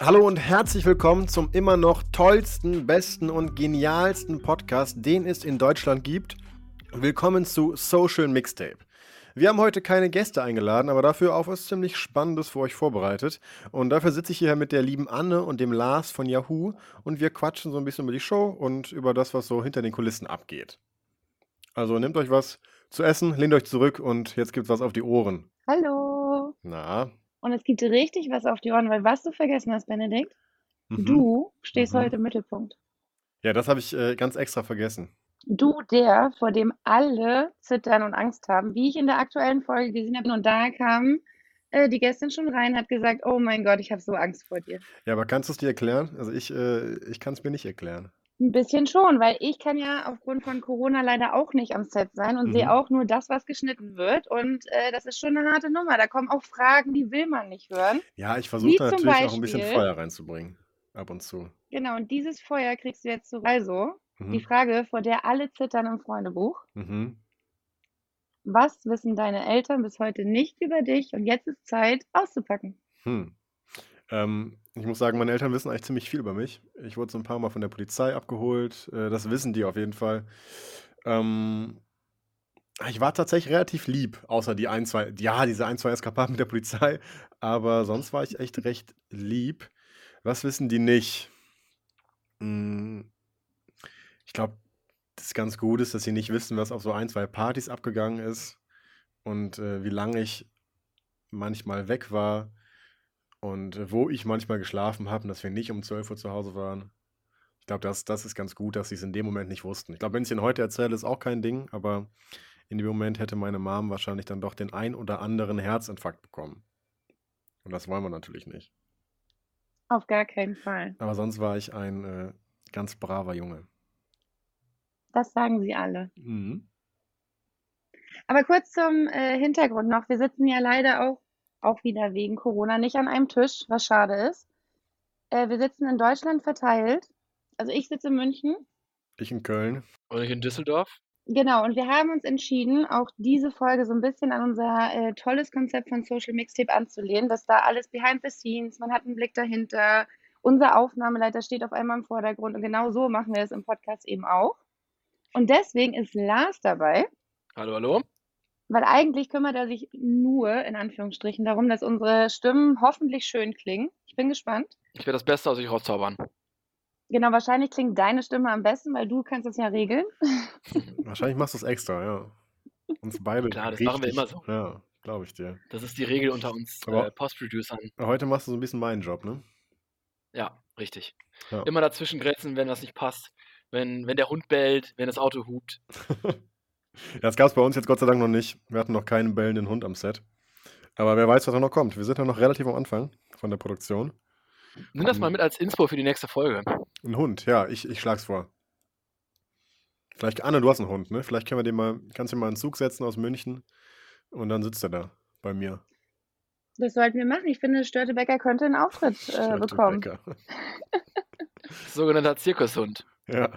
Hallo und herzlich willkommen zum immer noch tollsten, besten und genialsten Podcast, den es in Deutschland gibt. Willkommen zu Social Mixtape. Wir haben heute keine Gäste eingeladen, aber dafür auch was ziemlich Spannendes für euch vorbereitet. Und dafür sitze ich hier mit der lieben Anne und dem Lars von Yahoo und wir quatschen so ein bisschen über die Show und über das, was so hinter den Kulissen abgeht. Also nehmt euch was zu essen, lehnt euch zurück und jetzt gibt's was auf die Ohren. Hallo. Na, Und es gibt richtig was auf die Ohren, weil was du vergessen hast, Benedikt, mhm. du stehst Mhm. heute im Mittelpunkt. Ja, das habe ich äh, ganz extra vergessen. Du, der, vor dem alle zittern und Angst haben, wie ich in der aktuellen Folge gesehen habe. Und da kam äh, die Gästin schon rein, hat gesagt, oh mein Gott, ich habe so Angst vor dir. Ja, aber kannst du es dir erklären? Also ich, äh, ich kann es mir nicht erklären. Ein bisschen schon, weil ich kann ja aufgrund von Corona leider auch nicht am Set sein und Mhm. sehe auch nur das, was geschnitten wird. Und äh, das ist schon eine harte Nummer. Da kommen auch Fragen, die will man nicht hören. Ja, ich versuche da natürlich auch ein bisschen Beispiel- Feuer reinzubringen. Ab und zu. Genau, und dieses Feuer kriegst du jetzt zurück. Also, die Mhm. Frage, vor der alle zittern im Freundebuch. Mhm. Was wissen deine Eltern bis heute nicht über dich? Und jetzt ist Zeit, auszupacken. Hm. Ähm, ich muss sagen, meine Eltern wissen eigentlich ziemlich viel über mich. Ich wurde so ein paar Mal von der Polizei abgeholt. Äh, das wissen die auf jeden Fall. Ähm, ich war tatsächlich relativ lieb, außer die ein, zwei, ja, diese ein, zwei Eskapaden mit der Polizei. Aber sonst war ich echt recht lieb. Was wissen die nicht? Hm, ich glaube, das ganz gut ist, dass sie nicht wissen, was auf so ein, zwei Partys abgegangen ist und äh, wie lange ich manchmal weg war und äh, wo ich manchmal geschlafen habe und dass wir nicht um 12 Uhr zu Hause waren. Ich glaube, das, das ist ganz gut, dass sie es in dem Moment nicht wussten. Ich glaube, wenn ich es ihnen heute erzähle, ist auch kein Ding, aber in dem Moment hätte meine Mom wahrscheinlich dann doch den ein oder anderen Herzinfarkt bekommen. Und das wollen wir natürlich nicht. Auf gar keinen Fall. Aber sonst war ich ein äh, ganz braver Junge. Das sagen sie alle. Mhm. Aber kurz zum äh, Hintergrund noch. Wir sitzen ja leider auch, auch wieder wegen Corona nicht an einem Tisch, was schade ist. Äh, wir sitzen in Deutschland verteilt. Also ich sitze in München. Ich in Köln. Und ich in Düsseldorf? Genau, und wir haben uns entschieden, auch diese Folge so ein bisschen an unser äh, tolles Konzept von Social Mixtape anzulehnen, dass da alles behind the scenes, man hat einen Blick dahinter, unser Aufnahmeleiter steht auf einmal im Vordergrund und genau so machen wir es im Podcast eben auch. Und deswegen ist Lars dabei, Hallo, hallo. Weil eigentlich kümmert er sich nur in Anführungsstrichen darum, dass unsere Stimmen hoffentlich schön klingen. Ich bin gespannt. Ich werde das Beste aus euch rauszaubern. Genau, wahrscheinlich klingt deine Stimme am besten, weil du kannst es ja regeln. Wahrscheinlich machst du es extra, ja. Uns beide. Klar, das machen wir richtig- immer so. Ja, glaube ich dir. Das ist die Regel unter uns äh, Post-Producern. Heute machst du so ein bisschen meinen Job, ne? Ja, richtig. Ja. Immer dazwischen grätschen, wenn das nicht passt. Wenn, wenn der Hund bellt, wenn das Auto hupt. Das gab es bei uns jetzt Gott sei Dank noch nicht. Wir hatten noch keinen bellenden Hund am Set. Aber wer weiß, was da noch kommt. Wir sind ja noch relativ am Anfang von der Produktion. Nimm das Ähm. mal mit als Inspo für die nächste Folge. Ein Hund, ja, ich, ich schlag's vor. Vielleicht, Anne, du hast einen Hund, ne? Vielleicht können wir den mal, kannst du ihn mal in den Zug setzen aus München und dann sitzt er da bei mir. Das sollten wir machen. Ich finde, Störtebecker könnte einen Auftritt äh, bekommen. Sogenannter Zirkushund. Ja.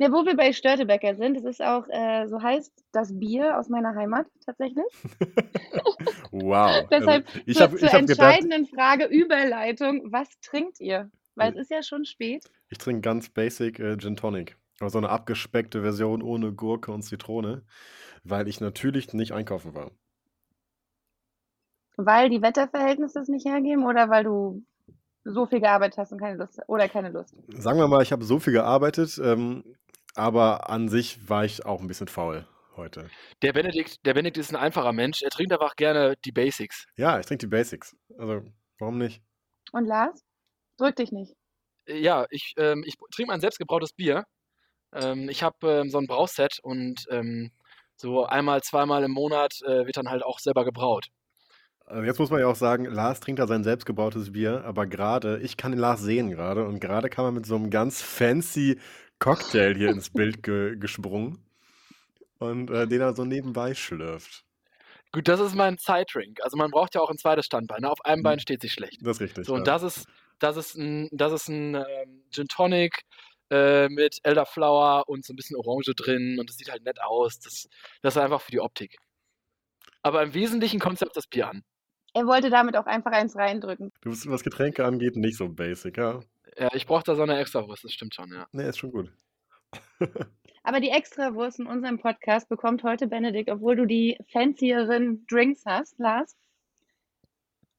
Ja, wo wir bei Störtebecker sind, es ist auch, äh, so heißt das Bier aus meiner Heimat tatsächlich. Wow. Deshalb also, ich zur, zur ich hab gedacht, entscheidenden Frage Überleitung, was trinkt ihr? Weil es Äh. ist ja schon spät. ich trinke ganz basic äh, Gin Tonic. Aber so eine abgespeckte Version ohne Gurke und Zitrone, weil ich natürlich nicht einkaufen war. Weil die Wetterverhältnisse es nicht hergeben oder weil du so viel gearbeitet hast und keine Lust oder keine Lust? Sagen wir mal, ich habe so viel gearbeitet, ähm, aber an sich war ich auch ein bisschen faul heute. Der Benedikt, der Benedikt ist ein einfacher Mensch. Er trinkt einfach gerne die Basics. Ja, ich trinke die Basics. Also, warum nicht? Und Lars? Drück dich nicht. Ja, ich, ähm, ich trinke mein selbstgebrautes Bier. Ähm, ich habe ähm, so ein Brauset und ähm, So einmal, zweimal im Monat äh, wird dann halt auch selber gebraut. Also jetzt muss man ja auch sagen, Lars trinkt da sein selbstgebrautes Bier, aber gerade, ich kann den Lars sehen gerade und gerade kam er mit so einem ganz fancy Cocktail hier ins Bild ge gesprungen und äh, den er so nebenbei schlürft. Gut, das ist mein Zeitdrink. Also man braucht ja auch ein zweites Standbein. Ne? Auf einem Bein Mhm. steht sich schlecht. Das ist richtig. So, und ja. das ist, das ist ein, das ist ein ähm, Gin Tonic äh, mit Elderflower und so ein bisschen Orange drin und das sieht halt nett aus. Das, das ist einfach für die Optik. Aber im Wesentlichen kommt es auf das Bier an. Er wollte damit auch einfach eins reindrücken. Du bist, was Getränke angeht, nicht so basic, ja. Ja, ich brauche da so eine Extrawurst, das stimmt schon, ja. Nee, ist schon gut. Aber die Extrawurst in unserem Podcast bekommt heute Benedikt, obwohl du die fancieren Drinks hast, Lars.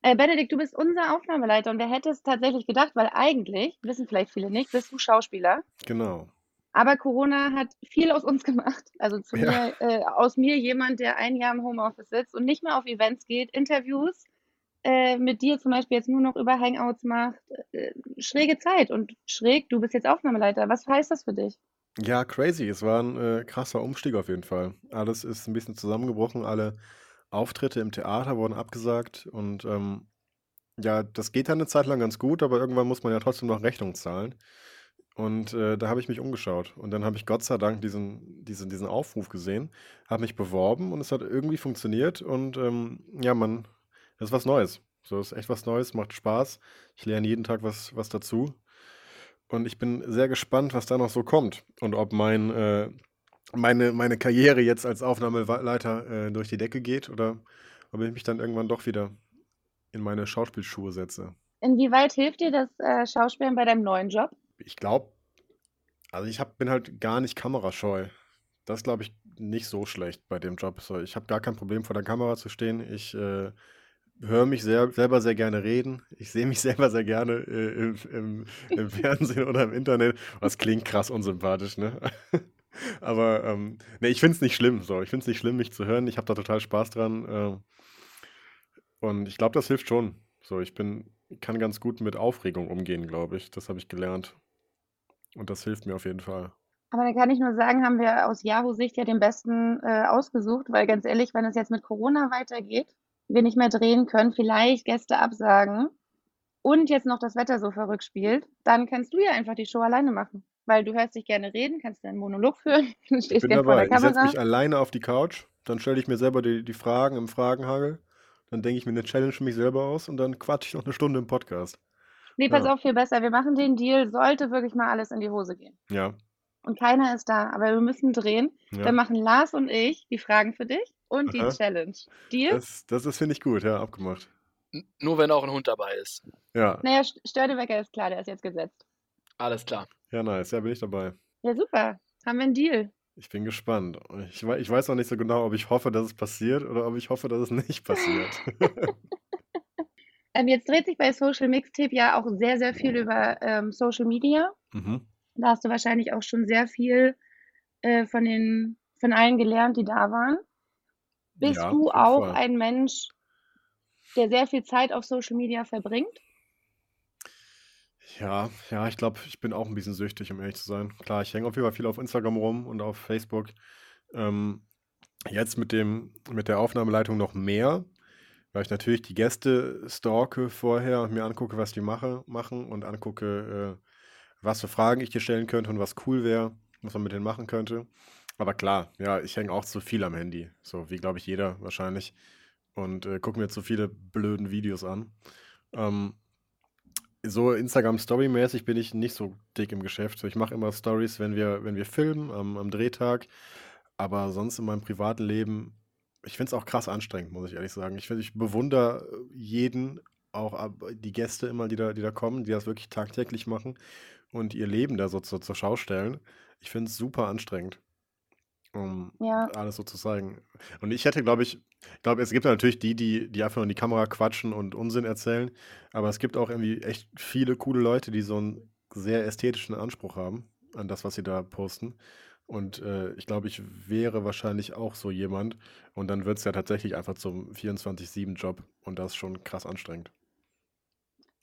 Äh, Benedikt, du bist unser Aufnahmeleiter und wer hätte es tatsächlich gedacht, weil eigentlich, wissen vielleicht viele nicht, bist du Schauspieler. Genau. Aber Corona hat viel aus uns gemacht. Also zu Ja. mir, äh, aus mir jemand, der ein Jahr im Homeoffice sitzt und nicht mehr auf Events geht, Interviews äh, mit dir zum Beispiel jetzt nur noch über Hangouts macht. Äh, schräge Zeit und schräg, du bist jetzt Aufnahmeleiter. Was heißt das für dich? Ja, crazy. Es war ein äh, krasser Umstieg auf jeden Fall. Alles ist ein bisschen zusammengebrochen. Alle Auftritte im Theater wurden abgesagt. Und ähm, ja, das geht dann eine Zeit lang ganz gut, aber irgendwann muss man ja trotzdem noch Rechnung zahlen. Und äh, da habe ich mich umgeschaut. Und dann habe ich Gott sei Dank diesen, diesen, diesen Aufruf gesehen, habe mich beworben und es hat irgendwie funktioniert. Und ähm, ja, man, das ist was Neues. So, ist echt was Neues, macht Spaß. Ich lerne jeden Tag was, was dazu. Und ich bin sehr gespannt, was da noch so kommt. Und ob mein, äh, meine, meine Karriere jetzt als Aufnahmeleiter äh, durch die Decke geht oder ob ich mich dann irgendwann doch wieder in meine Schauspielschuhe setze. Inwieweit hilft dir das äh, Schauspielen bei deinem neuen Job? Ich glaube, also ich hab, bin halt gar nicht kamerascheu. Das glaube ich nicht so schlecht bei dem Job. So, ich habe gar kein Problem vor der Kamera zu stehen. Ich äh, höre mich sehr, selber sehr gerne reden. Ich sehe mich selber sehr gerne äh, im, im, im Fernsehen oder im Internet. Das klingt krass unsympathisch, ne? Aber ähm, nee, ich finde es nicht schlimm. So. Ich finde es nicht schlimm, mich zu hören. Ich habe da total Spaß dran. Äh, und ich glaube, das hilft schon. So, ich bin, kann ganz gut mit Aufregung umgehen, glaube ich. Das habe ich gelernt. Und das hilft mir auf jeden Fall. Aber da kann ich nur sagen, haben wir aus Yahoo-Sicht ja den besten äh, ausgesucht, weil ganz ehrlich, wenn es jetzt mit Corona weitergeht, wir nicht mehr drehen können, vielleicht Gäste absagen und jetzt noch das Wetter so verrückt spielt, dann kannst du ja einfach die Show alleine machen. Weil du hörst dich gerne reden, kannst deinen Monolog führen, du Ich stehst bin gerne vor dabei. der Ich setze Kamera. mich alleine auf die Couch, dann stelle ich mir selber die, die Fragen im Fragenhagel, dann denke ich mir eine Challenge für mich selber aus und dann quatsche ich noch eine Stunde im Podcast. Nee, pass Ja. auf, viel besser. Wir machen den Deal, sollte wirklich mal alles in die Hose gehen. Ja, Und keiner ist da, aber wir müssen drehen. ja. Dann machen Lars und ich die Fragen für dich und die Aha. Challenge. Deal? Das, das ist, finde ich gut, ja, abgemacht. N nur wenn auch ein Hund dabei ist. Ja, Naja, St- Störtebecker ist klar, der ist jetzt gesetzt. Alles klar. ja, nice. Ja, bin ich dabei. Ja, super. Haben wir einen Deal. Ich bin gespannt. Ich, ich weiß noch nicht so genau, ob ich hoffe, dass es passiert oder ob ich hoffe, dass es nicht passiert. Ähm, jetzt dreht sich bei Social Mixtape ja auch sehr, sehr viel über ähm, Social Media. mhm. Da hast du wahrscheinlich auch schon sehr viel äh, von den, von allen gelernt, die da waren. Bist Ja, du auch Fall. ein Mensch, der sehr viel Zeit auf Social Media verbringt? Ja, ja, ich glaube, ich bin auch ein bisschen süchtig, um ehrlich zu sein. Klar, ich hänge auf jeden Fall viel auf Instagram rum und auf Facebook. Ähm, jetzt mit dem, mit der Aufnahmeleitung noch mehr, weil ich natürlich die Gäste stalke vorher und mir angucke, was die mache, machen und angucke, äh, was für Fragen ich dir stellen könnte und was cool wäre, was man mit denen machen könnte. Aber klar, ja, ich hänge auch zu viel am Handy, so wie glaube ich jeder wahrscheinlich und äh, gucke mir zu viele blöden Videos an. Ähm, so Instagram Story-mäßig bin ich nicht so dick im Geschäft. Ich mache immer Stories, wenn wir, wenn wir filmen am, am Drehtag. Aber sonst in meinem privaten Leben, ich finde es auch krass anstrengend, muss ich ehrlich sagen. Ich finde, ich bewundere jeden, auch die Gäste immer, die da, die da kommen, die das wirklich tagtäglich machen und ihr Leben da so, so zur Schau stellen. Ich finde es super anstrengend, um Ja. alles so zu zeigen. Und ich hätte, glaube ich, ich glaube, es gibt natürlich die, die, die einfach nur in die Kamera quatschen und Unsinn erzählen. Aber es gibt auch irgendwie echt viele coole Leute, die so einen sehr ästhetischen Anspruch haben an das, was sie da posten. Und äh, ich glaube, ich wäre wahrscheinlich auch so jemand. Und dann wird es ja tatsächlich einfach zum 24-7-Job. Und das ist schon krass anstrengend.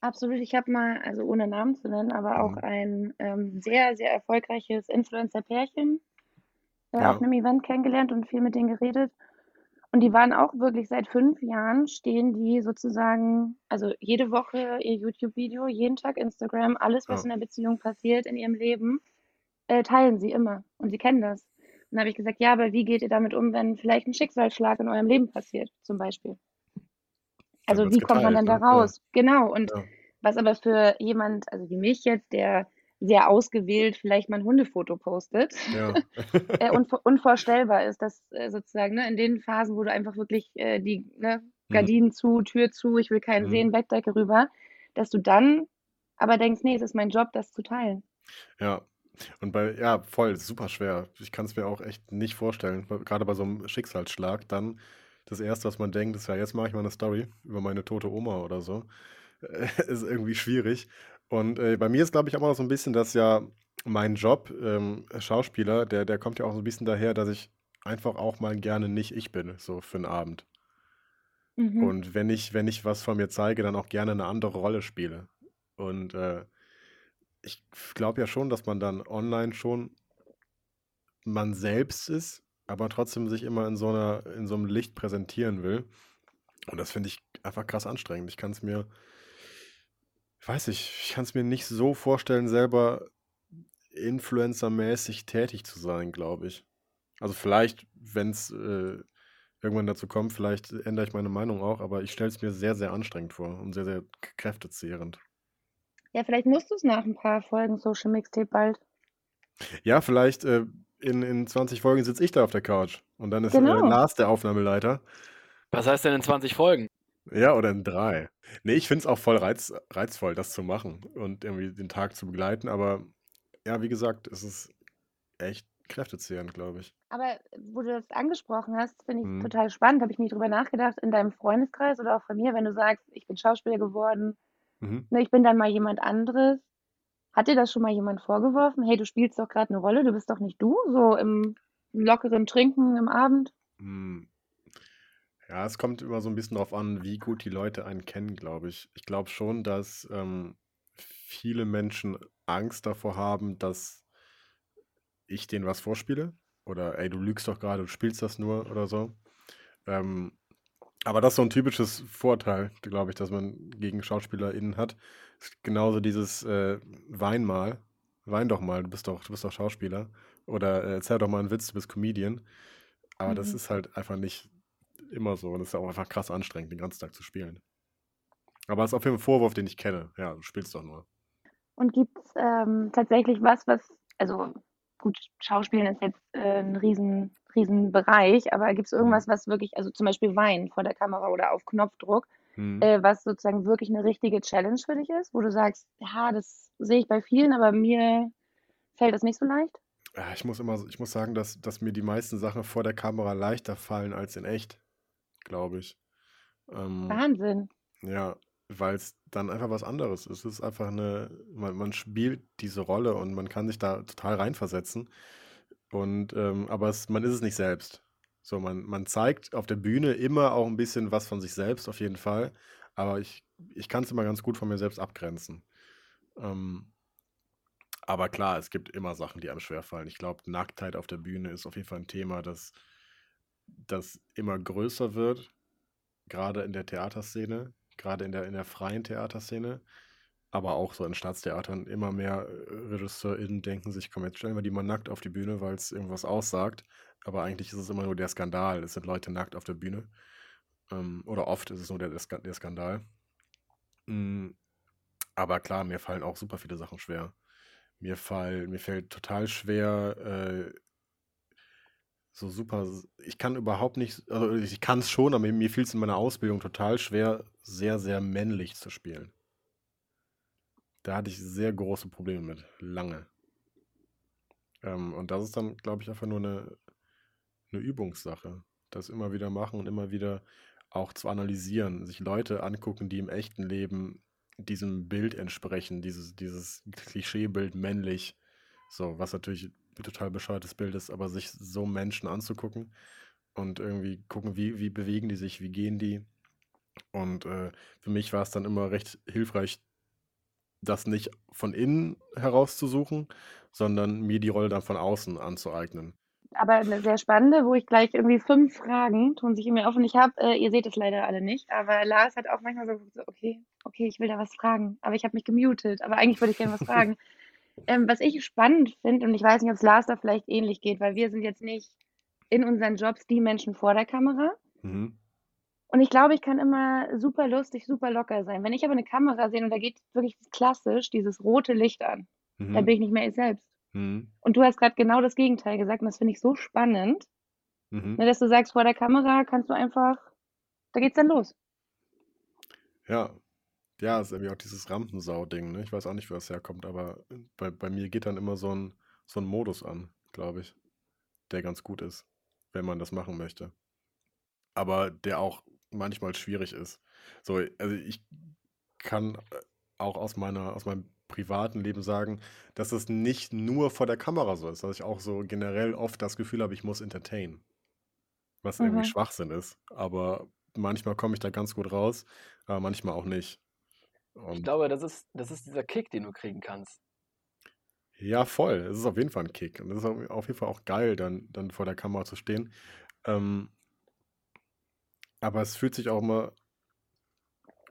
Absolut. Ich habe mal, also ohne Namen zu nennen, aber auch Mhm. ein ähm, sehr, sehr erfolgreiches Influencer-Pärchen äh, Ja. auf einem Event kennengelernt und viel mit denen geredet. Und die waren auch wirklich seit fünf Jahren stehen die sozusagen, also jede Woche ihr YouTube-Video, jeden Tag Instagram, alles, was Ja. in der Beziehung passiert, in ihrem Leben, äh, teilen sie immer. Und sie kennen das. Und dann habe ich gesagt, ja, aber wie geht ihr damit um, wenn vielleicht ein Schicksalsschlag in eurem Leben passiert, zum Beispiel? Also wie kommt man dann da geteilt, ne? Ja. raus? Genau. Und was aber für jemand, also wie mich jetzt, der sehr ausgewählt vielleicht mal ein Hundefoto postet, Ja. äh, unvor unvorstellbar ist, dass äh, sozusagen ne, in den Phasen, wo du einfach wirklich äh, die ne, Gardinen zu, Tür zu, ich will keinen Mhm. sehen, Bettdecke rüber, dass du dann aber denkst, nee, es ist mein Job, das zu teilen. Ja. Und bei, ja, voll, super schwer. Ich kann es mir auch echt nicht vorstellen. Gerade bei so einem Schicksalsschlag, dann das Erste, was man denkt, ist ja, jetzt mache ich mal eine Story über meine tote Oma oder so. ist irgendwie schwierig. Und äh, bei mir ist, glaube ich, auch noch so ein bisschen, dass ja mein Job, ähm, Schauspieler, der, der kommt ja auch so ein bisschen daher, dass ich einfach auch mal gerne nicht ich bin, so für einen Abend. Mhm. Und wenn ich, wenn ich was von mir zeige, dann auch gerne eine andere Rolle spiele. Und äh, ich glaube ja schon, dass man dann online schon man selbst ist, aber trotzdem sich immer in so einer, in so einem Licht präsentieren will. Und das finde ich einfach krass anstrengend. Ich kann es mir, weiß nicht, ich kann es mir nicht so vorstellen, selber influencermäßig tätig zu sein, glaube ich. Also vielleicht, wenn es äh, irgendwann dazu kommt, vielleicht ändere ich meine Meinung auch, aber ich stelle es mir sehr, sehr anstrengend vor und sehr, sehr kräftezehrend. Ja, vielleicht musst du es nach ein paar Folgen Social Mixtape bald. Ja, vielleicht äh, in, in 20 Folgen sitze ich da auf der Couch und dann ist äh, Genau. Lars der Aufnahmeleiter. Was heißt denn in 20 Folgen? Ja, oder in drei. Nee, ich finde es auch voll reiz, reizvoll, das zu machen und irgendwie den Tag zu begleiten, aber ja, wie gesagt, es ist echt kräftezehrend, glaube ich. Aber wo du das angesprochen hast, finde ich Mhm. total spannend, habe ich nie drüber nachgedacht, in deinem Freundeskreis oder auch von mir, wenn du sagst, ich bin Schauspieler geworden, Mhm. ne, ich bin dann mal jemand anderes. Hat dir das schon mal jemand vorgeworfen? Hey, du spielst doch gerade eine Rolle, du bist doch nicht du, so im lockeren Trinken im Abend? Hm. Ja, es kommt immer so ein bisschen darauf an, wie gut die Leute einen kennen, glaube ich. Ich glaube schon, dass ähm, viele Menschen Angst davor haben, dass ich denen was vorspiele. Oder ey, du lügst doch gerade, du spielst das nur oder so. Ähm, aber das ist so ein typisches Vorteil, glaube ich, dass man gegen SchauspielerInnen hat. Ist genauso dieses äh, Wein mal. Wein doch mal, du bist doch, du bist doch Schauspieler. Oder äh, erzähl doch mal einen Witz, du bist Comedian. Aber das Mhm. ist halt einfach nicht immer so. Und es ist auch einfach krass anstrengend, den ganzen Tag zu spielen. Aber es ist auf jeden Fall ein Vorwurf, den ich kenne. Ja, du spielst doch nur. Und gibt es ähm, tatsächlich was, was, also gut, Schauspielen ist jetzt äh, ein riesen, riesen Bereich, aber gibt es Mhm. irgendwas, was wirklich, also zum Beispiel Wein vor der Kamera oder auf Knopfdruck, Hm. äh, was sozusagen wirklich eine richtige Challenge für dich ist, wo du sagst, ja, das sehe ich bei vielen, aber mir fällt das nicht so leicht? Ja, ich muss immer, ich muss sagen, dass, dass mir die meisten Sachen vor der Kamera leichter fallen als in echt, glaube ich. Ähm, Wahnsinn. ja, weil es dann einfach was anderes ist. Es ist einfach eine, man, man spielt diese Rolle und man kann sich da total reinversetzen. Und ähm, aber es, man ist es nicht selbst. So, man, man zeigt auf der Bühne immer auch ein bisschen was von sich selbst, auf jeden Fall. Aber ich, ich kann es immer ganz gut von mir selbst abgrenzen. Ähm, aber klar, es gibt immer Sachen, die einem schwerfallen. Ich glaube, Nacktheit auf der Bühne ist auf jeden Fall ein Thema, das, das immer größer wird, gerade in der Theaterszene, gerade in der, in der freien Theaterszene, aber auch so in Staatstheatern. Immer mehr äh, RegisseurInnen denken sich, komm, jetzt stellen wir die mal nackt auf die Bühne, weil es irgendwas aussagt. Aber eigentlich ist es immer nur der Skandal. Es sind Leute nackt auf der Bühne. Ähm, oder oft ist es nur der, der Ska- der Skandal. Mm, aber klar, mir fallen auch super viele Sachen schwer. Mir, fall, mir fällt total schwer, äh, so super. Ich kann überhaupt nicht, also ich kann es schon, aber mir fiel es in meiner Ausbildung total schwer, sehr, sehr männlich zu spielen. Da hatte ich sehr große Probleme mit, lange. Ähm, und das ist dann, glaube ich, einfach nur eine, eine Übungssache. Das immer wieder machen und immer wieder auch zu analysieren, sich Leute angucken, die im echten Leben diesem Bild entsprechen, dieses, dieses Klischeebild männlich, so, was natürlich total bescheuertes Bild ist, aber sich so Menschen anzugucken und irgendwie gucken, wie, wie bewegen die sich, wie gehen die. Und äh, für mich war es dann immer recht hilfreich, das nicht von innen herauszusuchen, sondern mir die Rolle dann von außen anzueignen. aber eine sehr spannende, wo ich gleich irgendwie fünf Fragen tun sich in mir auf und ich habe, äh, ihr seht es leider alle nicht, aber Lars hat auch manchmal so, so okay, okay, ich will da was fragen, aber ich habe mich gemutet, aber eigentlich würde ich gerne was fragen. Ähm, was ich spannend finde, und ich weiß nicht, ob es Lars da vielleicht ähnlich geht, weil wir sind jetzt nicht in unseren Jobs die Menschen vor der Kamera. Mhm. Und ich glaube, ich kann immer super lustig, super locker sein. Wenn ich aber eine Kamera sehe und da geht wirklich klassisch dieses rote Licht an, dann Mhm. bin ich nicht mehr ich selbst. Mhm. Und du hast gerade genau das Gegenteil gesagt und das finde ich so spannend, Mhm. ne, dass du sagst, vor der Kamera kannst du einfach, da geht's dann los. Ja. Ja, ist irgendwie auch dieses Rampensau-Ding, ne? Ich weiß auch nicht, wo das herkommt, aber bei, bei mir geht dann immer so ein, so ein Modus an, glaube ich, der ganz gut ist, wenn man das machen möchte. Aber der auch manchmal schwierig ist. So, also ich kann äh, auch aus meiner, aus meinem privaten Leben sagen, dass es nicht nur vor der Kamera so ist, dass ich auch so generell oft das Gefühl habe, ich muss entertainen. Was irgendwie Mhm. Schwachsinn ist. Aber manchmal komme ich da ganz gut raus, aber manchmal auch nicht. Ich Und glaube, das ist, das ist dieser Kick, den du kriegen kannst. ja, voll. Es ist auf jeden Fall ein Kick. Und es ist au- auf jeden Fall auch geil, dann, dann vor der Kamera zu stehen. Ähm, aber es fühlt sich auch immer.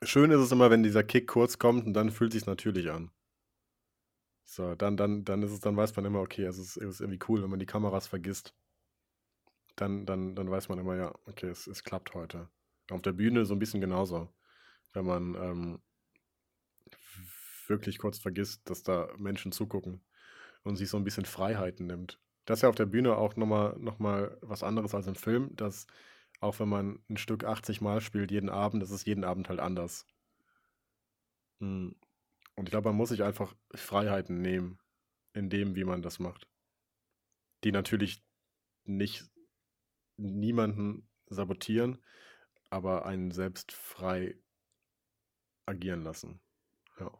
Schön ist es immer, wenn dieser Kick kurz kommt und dann fühlt es sich natürlich an. So, dann, dann, dann ist es, dann weiß man immer, okay, es ist, es ist irgendwie cool, wenn man die Kameras vergisst. Dann, dann, dann weiß man immer, ja, okay, es, es klappt heute. Auf der Bühne so ein bisschen genauso. Wenn man ähm, wirklich kurz vergisst, dass da Menschen zugucken und sich so ein bisschen Freiheiten nimmt. Das ist ja auf der Bühne auch nochmal noch mal was anderes als im Film, dass auch wenn man ein Stück 80 Mal spielt, jeden Abend, ist es jeden Abend halt anders. Mm. Und ich glaube, man muss sich einfach Freiheiten nehmen in dem, wie man das macht. Die natürlich nicht niemanden sabotieren, aber einen selbst frei agieren lassen. Ja.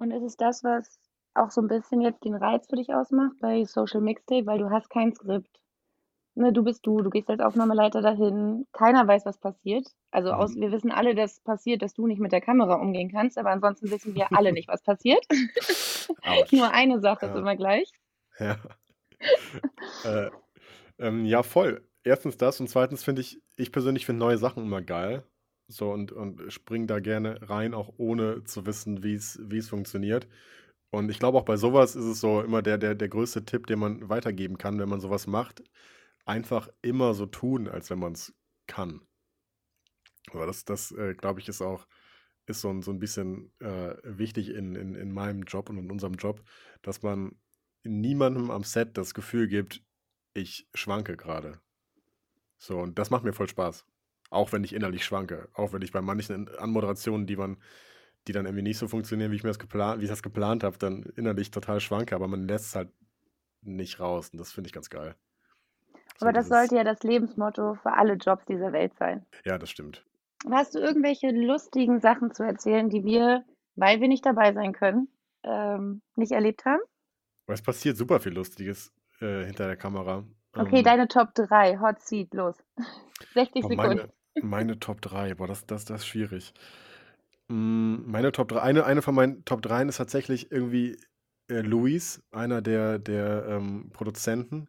Und ist es das, was auch so ein bisschen jetzt den Reiz für dich ausmacht bei Social Mixtape, weil du hast kein Skript. Ne, du bist du, du gehst als Aufnahmeleiter dahin, keiner weiß, was passiert. Also aus, Mhm. wir wissen alle, dass passiert, dass du nicht mit der Kamera umgehen kannst, aber ansonsten wissen wir alle nicht, was passiert. Nur eine Sache ist Ja. immer gleich. Ja. äh, ähm, ja, voll. Erstens das und zweitens finde ich, ich persönlich finde neue Sachen immer geil. So und, und spring da gerne rein, auch ohne zu wissen, wie es wie es funktioniert. Und ich glaube auch bei sowas ist es so immer der, der, der größte Tipp, den man weitergeben kann, wenn man sowas macht. Einfach immer so tun, als wenn man es kann. Aber das, das äh, glaube ich, ist auch ist so ein, so ein bisschen äh, wichtig in, in, in meinem Job und in unserem Job, dass man niemandem am Set das Gefühl gibt, ich schwanke gerade. So, und das macht mir voll Spaß. Auch wenn ich innerlich schwanke. Auch wenn ich bei manchen Anmoderationen, die man, die dann irgendwie nicht so funktionieren, wie ich mir das geplant, wie ich das geplant habe, dann innerlich total schwanke, aber man lässt es halt nicht raus. Und das finde ich ganz geil. So Aber das dieses- sollte ja das Lebensmotto für alle Jobs dieser Welt sein. Ja, das stimmt. Hast du irgendwelche lustigen Sachen zu erzählen, die wir, weil wir nicht dabei sein können, ähm, nicht erlebt haben? Aber es passiert super viel Lustiges äh, hinter der Kamera. Okay, Ähm, deine Top 3, Hot Seat, los. 60 Boah, Sekunden. meine, meine Top 3, boah, das, das, das ist schwierig. Mm, Meine Top 3, eine, eine von meinen Top 3 ist tatsächlich irgendwie äh, Luis, einer der, der ähm, Produzenten,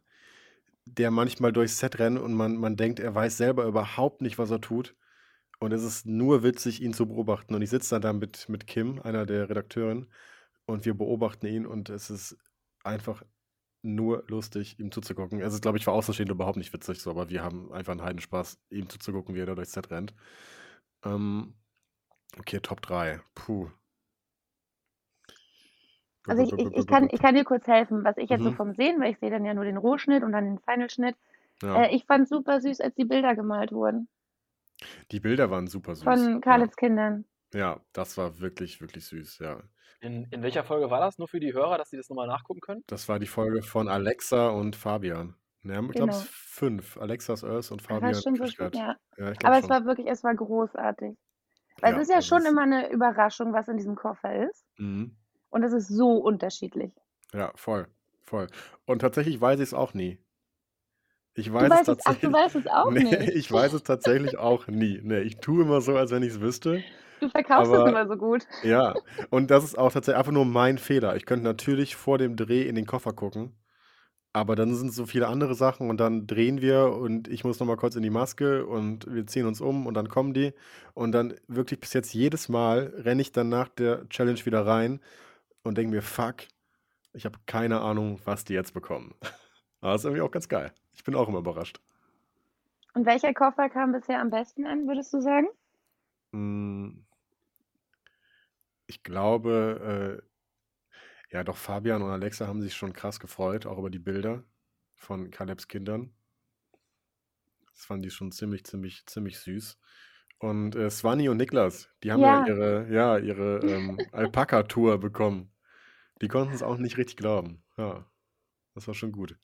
der manchmal durchs Set rennt und man, man denkt, er weiß selber überhaupt nicht, was er tut. Und es ist nur witzig, ihn zu beobachten. Und ich sitze dann da mit, mit Kim, einer der Redakteurinnen, und wir beobachten ihn und es ist einfach nur lustig, ihm zuzugucken. Es ist, glaube ich, für Außenstehende überhaupt nicht witzig, so, aber wir haben einfach einen Heidenspaß, ihm zuzugucken, wie er da durchs Set rennt. Ähm, okay, Top 3. Puh. Also ich, ich, ich, kann, ich kann dir kurz helfen, was ich jetzt so Mhm. vom Sehen, weil ich sehe dann ja nur den Rohschnitt und dann den Final-Schnitt. Ja, Äh, ich fand super süß, als die Bilder gemalt wurden die Bilder waren super süß. von Karlitz Kindern. Ja, ja, das war wirklich, wirklich süß, ja. In, in welcher Folge war das? Nur für die Hörer, dass sie das nochmal nachgucken können? Das war die Folge von Alexa und Fabian. Ja, ich glaube, es Genau. fünf. Alexas Earth und Fabian das stimmt so Fischgart. ja. Ja, Aber glaube es schon. war wirklich, es war großartig. Weil Ja, es ist ja das schon ist- immer eine Überraschung, was in diesem Koffer ist. Mhm. Und es ist so unterschiedlich. Ja, voll, voll. Und tatsächlich weiß ich es auch nie. Ich Du weiß es weißt es, ach, tatsächlich. du weißt es auch nee, nicht. ich weiß es tatsächlich auch nie. Nee, ich tue immer so, als wenn ich es wüsste. Du verkaufst es aber- immer so gut. Ja, und das ist auch tatsächlich einfach nur mein Fehler. Ich könnte natürlich vor dem Dreh in den Koffer gucken Aber dann sind so viele andere Sachen und dann drehen wir und ich muss noch mal kurz in die Maske und wir ziehen uns um und dann kommen die. Und dann wirklich bis jetzt jedes Mal renne ich dann nach der Challenge wieder rein und denke mir, fuck, ich habe keine Ahnung, was die jetzt bekommen. Aber das ist irgendwie auch ganz geil. Ich bin auch immer überrascht. Und welcher Koffer kam bisher am besten an, würdest du sagen? Ich glaube, äh, ja, doch Fabian und Alexa haben sich schon krass gefreut, auch über die Bilder von Calebs Kindern. Das fanden die schon ziemlich, ziemlich, ziemlich süß. Und äh, Swanny und Niklas, die haben ja, Ja. ihre, ja, ihre ähm, Alpaka-Tour bekommen. Die konnten es auch nicht richtig glauben. Ja, das war schon gut.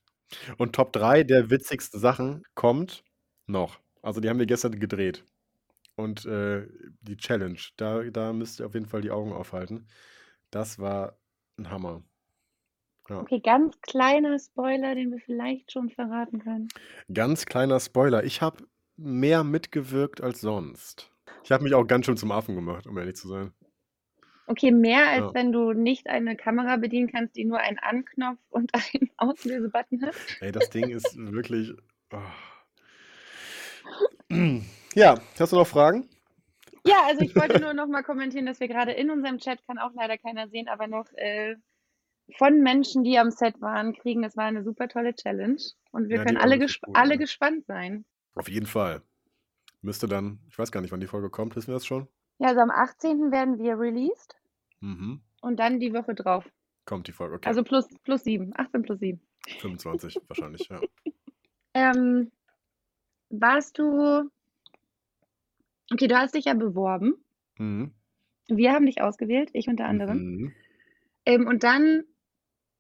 Und Top 3 der witzigsten Sachen kommt noch. Also die haben wir gestern gedreht. Und äh, die Challenge, da, da müsst ihr auf jeden Fall die Augen aufhalten. Das war ein Hammer. Ja. Okay, ganz kleiner Spoiler, den wir vielleicht schon verraten können. Ganz kleiner Spoiler. Ich habe mehr mitgewirkt als sonst. Ich habe mich auch ganz schön zum Affen gemacht, um ehrlich zu sein. Okay, mehr als Ja. wenn du nicht eine Kamera bedienen kannst, die nur einen Anknopf und einen Auslösebutton hat. Ey, das Ding ist wirklich. Oh. Ja, hast du noch Fragen? Ja, also ich wollte nur noch mal kommentieren, dass wir gerade in unserem Chat, kann auch leider keiner sehen, aber noch äh, von Menschen, die am Set waren, kriegen, das war eine super tolle Challenge. Und wir Ja, können alle, gesp gut, alle ja. gespannt sein. Auf jeden Fall. Müsste dann, ich weiß gar nicht, wann die Folge kommt, wissen wir das schon? Ja, also am 18. werden wir released Mhm. und dann die Woche drauf. Kommt die Folge, okay. Also plus, plus 7, 18 plus 7. 25 wahrscheinlich, ja. Ähm, warst du, okay, du hast dich ja beworben. Mhm. Wir haben dich ausgewählt, ich unter anderem. Mhm. Ähm, und dann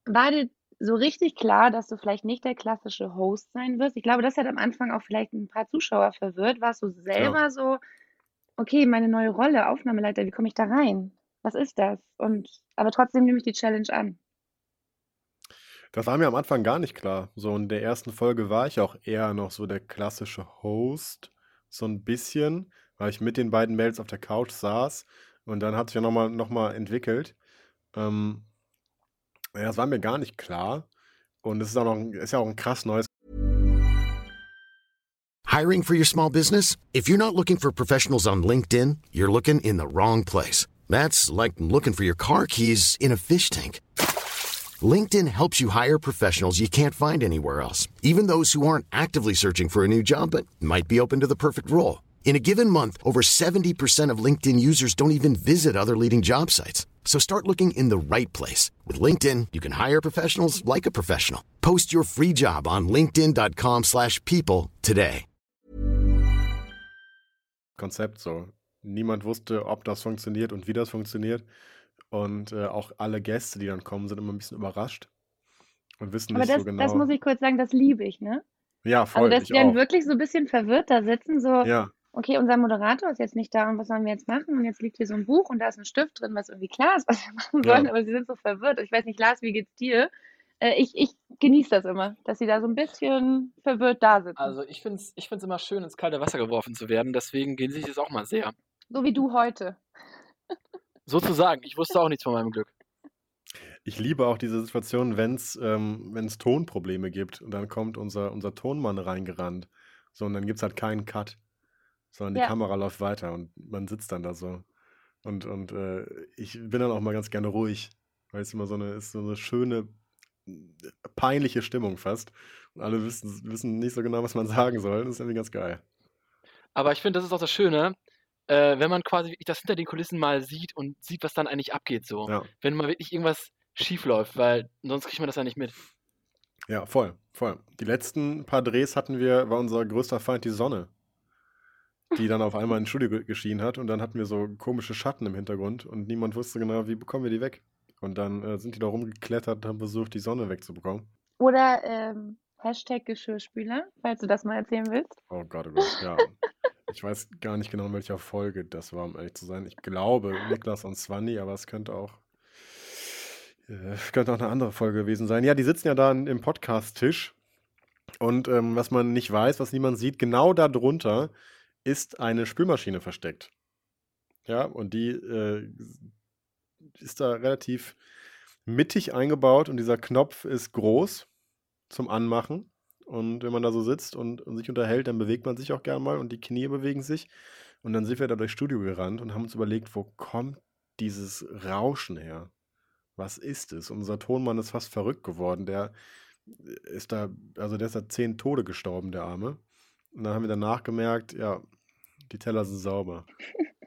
war dir so richtig klar, dass du vielleicht nicht der klassische Host sein wirst. Ich glaube, das hat am Anfang auch vielleicht ein paar Zuschauer verwirrt. Warst du selber so, okay, meine neue Rolle, Aufnahmeleiter, wie komme ich da rein? Was ist das? Und aber trotzdem nehme ich die Challenge an. Das war mir am Anfang gar nicht klar. So in der ersten Folge war ich auch eher noch so der klassische Host, so ein bisschen, weil ich mit den beiden Mails auf der Couch saß und dann hat sich ja nochmal noch mal entwickelt. Ähm, ja, das war mir gar nicht klar. Und es ist auch noch ist ja auch ein krass neues Hiring for your small business? If you're not looking for professionals on LinkedIn, you're looking in the wrong place. That's like looking for your car keys in a fish tank. LinkedIn helps you hire professionals you can't find anywhere else, even those who aren't actively searching for a new job but might be open to the perfect role. In a given month, over 70% of LinkedIn users don't even visit other leading job sites. So start looking in the right place. With LinkedIn, you can hire professionals like a professional. Post your free job on linkedin.com/people slash people today. Konzept so. Niemand wusste, ob das funktioniert und wie das funktioniert. Und äh, auch alle Gäste, die dann kommen, sind immer ein bisschen überrascht und wissen Aber nicht das, so genau. das muss ich kurz sagen, das liebe ich, ne? ja, Also, voll, dass ich die dann auch. wirklich so ein bisschen verwirrt da sitzen, so, Ja, okay, unser Moderator ist jetzt nicht da und was sollen wir jetzt machen? Und jetzt liegt hier so ein Buch und da ist ein Stift drin, was irgendwie klar ist, was wir machen Ja. sollen, aber sie sind so verwirrt. Ich weiß nicht, Lars, wie geht's dir? Äh, ich ich genieße das immer, dass sie da so ein bisschen verwirrt da sitzen. Also ich finde es ich find's immer schön, ins kalte Wasser geworfen zu werden, deswegen genieße ich es auch mal sehr. So wie du heute. Sozusagen, ich wusste auch nichts von meinem Glück. ich liebe auch diese Situation, wenn es ähm, wenn's Tonprobleme gibt und dann kommt unser, unser Tonmann reingerannt. So, und dann gibt es halt keinen Cut, sondern die Ja. Kamera läuft weiter und man sitzt dann da so. Und, und äh, ich bin dann auch mal ganz gerne ruhig, weil es immer so eine, ist so eine schöne, peinliche Stimmung fast. Und alle wissen, wissen nicht so genau, was man sagen soll. Das ist irgendwie ganz geil. Aber ich finde, das ist auch das Schöne, äh, wenn man quasi das hinter den Kulissen mal sieht und sieht, was dann eigentlich abgeht so. Ja, Wenn mal wirklich irgendwas schief läuft, weil sonst kriegt man das ja nicht mit. ja, voll, voll. Die letzten paar Drehs hatten wir, war unser größter Feind die Sonne, die dann auf einmal ins Studio ge- geschienen hat und dann hatten wir so komische Schatten im Hintergrund und niemand wusste genau, wie bekommen wir die weg. Und dann äh, sind die da rumgeklettert und haben versucht, die Sonne wegzubekommen. Oder ähm, Hashtag Geschirrspüler, falls du das mal erzählen willst. Oh Gott, oh Gott, ja. Ich weiß gar nicht genau, in welcher Folge das war, um ehrlich zu sein. Ich glaube Niklas und Swanny, aber es könnte auch, äh, könnte auch eine andere Folge gewesen sein. Ja, die sitzen ja da im Podcast-Tisch. Und ähm, was man nicht weiß, was niemand sieht, genau darunter ist eine Spülmaschine versteckt. Ja, und die äh, ist da relativ mittig eingebaut und dieser Knopf ist groß zum Anmachen. Und wenn man da so sitzt und, und sich unterhält, dann bewegt man sich auch gerne mal und die Knie bewegen sich. Und dann sind wir da durchs Studio gerannt und haben uns überlegt, wo kommt dieses Rauschen her? Was ist es? Unser Tonmann ist fast verrückt geworden. Der ist da, also der ist da zehn Tode gestorben, der Arme. Und dann haben wir danach gemerkt, ja, die Teller sind sauber.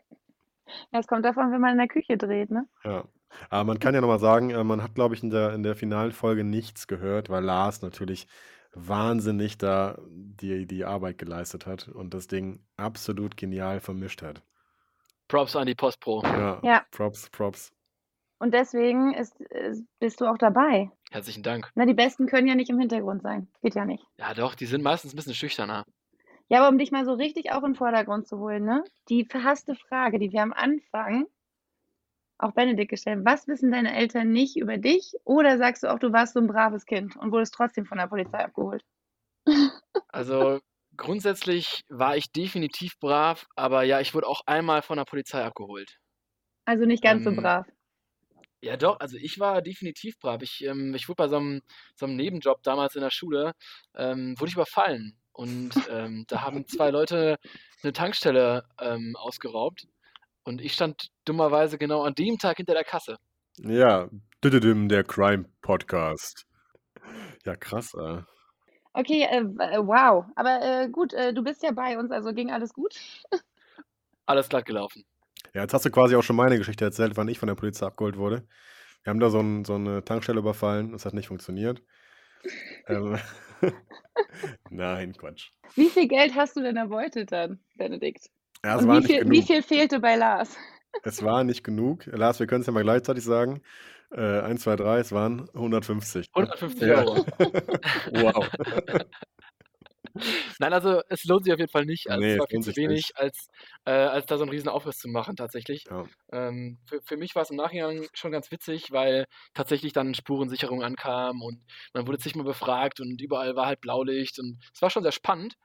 Es kommt davon, wenn man in der Küche dreht, ne? Ja. Aber man kann ja nochmal sagen, äh, man hat, glaube ich, in der, in der finalen Folge nichts gehört, weil Lars natürlich wahnsinnig da die, die Arbeit geleistet hat und das Ding absolut genial vermischt hat. Props an die Postpro. Ja, Ja. Props, Props. Und deswegen ist, ist, bist du auch dabei. Herzlichen Dank. Na, die Besten können ja nicht im Hintergrund sein. Geht ja nicht. Ja, doch, die sind meistens ein bisschen schüchterner. Ja, aber um dich mal so richtig auch in den Vordergrund zu holen, ne? Die verhasste Frage, die wir am Anfang auch Benedikt gestellt haben. Was wissen deine Eltern nicht über dich? Oder sagst du auch, du warst so ein braves Kind und wurdest trotzdem von der Polizei abgeholt? Also grundsätzlich war ich definitiv brav, aber ja, ich wurde auch einmal von der Polizei abgeholt. Also nicht ganz so Ähm, brav. Ja, doch, also ich war definitiv brav. Ich, ähm, ich wurde bei so einem, so einem Nebenjob damals in der Schule, ähm, wurde ich überfallen. Und ähm, da haben zwei Leute eine Tankstelle ähm, ausgeraubt. Und ich stand dummerweise genau an dem Tag hinter der Kasse. Ja, der Crime Podcast. Ja, krass, äh. Okay, äh, äh, wow. Aber äh, gut, äh, du bist ja bei uns, also ging alles gut. Alles glatt gelaufen. Ja, jetzt hast du quasi auch schon meine Geschichte erzählt, wann ich von der Polizei abgeholt wurde. Wir haben da so, ein, so eine Tankstelle überfallen, das hat nicht funktioniert. Ähm, Nein, Quatsch. Wie viel Geld hast du denn erbeutet dann, Benedikt? Ja, es Und war wie nicht viel, genug. wie viel fehlte bei Lars? Es war nicht genug. Lars, wir können es ja mal gleichzeitig sagen. Äh, 1, 2, 3, es waren 150. 150 Ja. Euro. Wow. Nein, also es lohnt sich auf jeden Fall nicht. Also Nee, es war viel zu wenig, nicht. als, äh, als da so einen riesen Aufriss zu machen tatsächlich. Ja. Ähm, für, für mich war es im Nachhinein schon ganz witzig, weil tatsächlich dann Spurensicherung ankam und man wurde zigmal befragt und überall war halt Blaulicht und es war schon sehr spannend.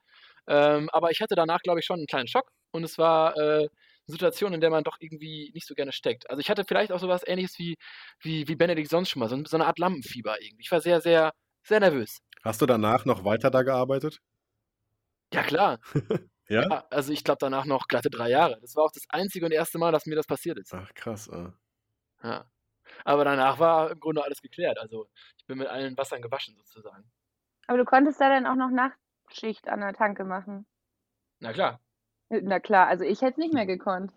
Ähm, aber ich hatte danach, glaube ich, schon einen kleinen Schock und es war äh, eine Situation, in der man doch irgendwie nicht so gerne steckt. Also ich hatte vielleicht auch sowas ähnliches wie, wie, wie Benedikt sonst schon mal, so, so eine Art Lampenfieber irgendwie. Ich war sehr, sehr, sehr nervös. Hast du danach noch weiter da gearbeitet? Ja, klar. Ja? Ja, also ich glaube danach noch glatte drei Jahre. Das war auch das einzige und erste Mal, dass mir das passiert ist. Ach, krass. Äh. Ja. Aber danach war im Grunde alles geklärt. Also ich bin mit allen Wassern gewaschen sozusagen. Aber du konntest da dann auch noch Nachtschicht an der Tanke machen. Na klar. Na klar, also ich hätte es nicht mehr gekonnt.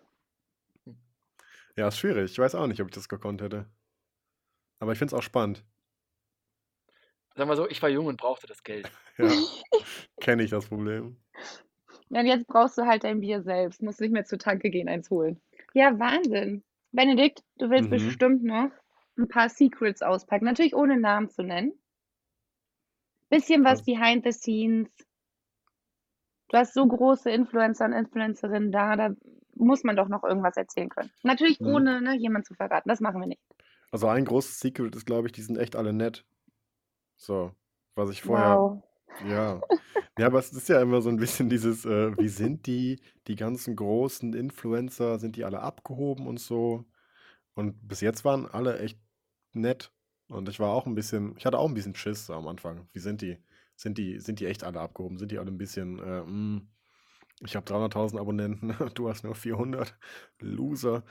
Ja, ist schwierig. Ich weiß auch nicht, ob ich das gekonnt hätte. Aber ich finde es auch spannend. Sagen wir so, ich war jung und brauchte das Geld. Ja, kenne ich das Problem. Ja, und jetzt brauchst du halt dein Bier selbst. Musst nicht mehr zur Tanke gehen, eins holen. Ja, Wahnsinn. Benedikt, du willst Mhm. bestimmt noch ein paar Secrets auspacken. Natürlich ohne Namen zu nennen. Bisschen was Was? behind the scenes. Du hast so große Influencer und Influencerinnen da, da muss man doch noch irgendwas erzählen können. Natürlich Mhm. ohne ne, jemand zu verraten. Das machen wir nicht. Also ein großes Secret ist, glaube ich, die sind echt alle nett. So, was ich vorher, Wow. ja. Ja, aber es ist ja immer so ein bisschen dieses, äh, wie sind die, die ganzen großen Influencer, sind die alle abgehoben und so? Und bis jetzt waren alle echt nett. Und ich war auch ein bisschen, ich hatte auch ein bisschen Schiss am Anfang. Wie sind die? Sind die, sind die echt alle abgehoben? Sind die alle ein bisschen, äh, mh, ich habe 300.000 Abonnenten, du hast nur 400, Loser.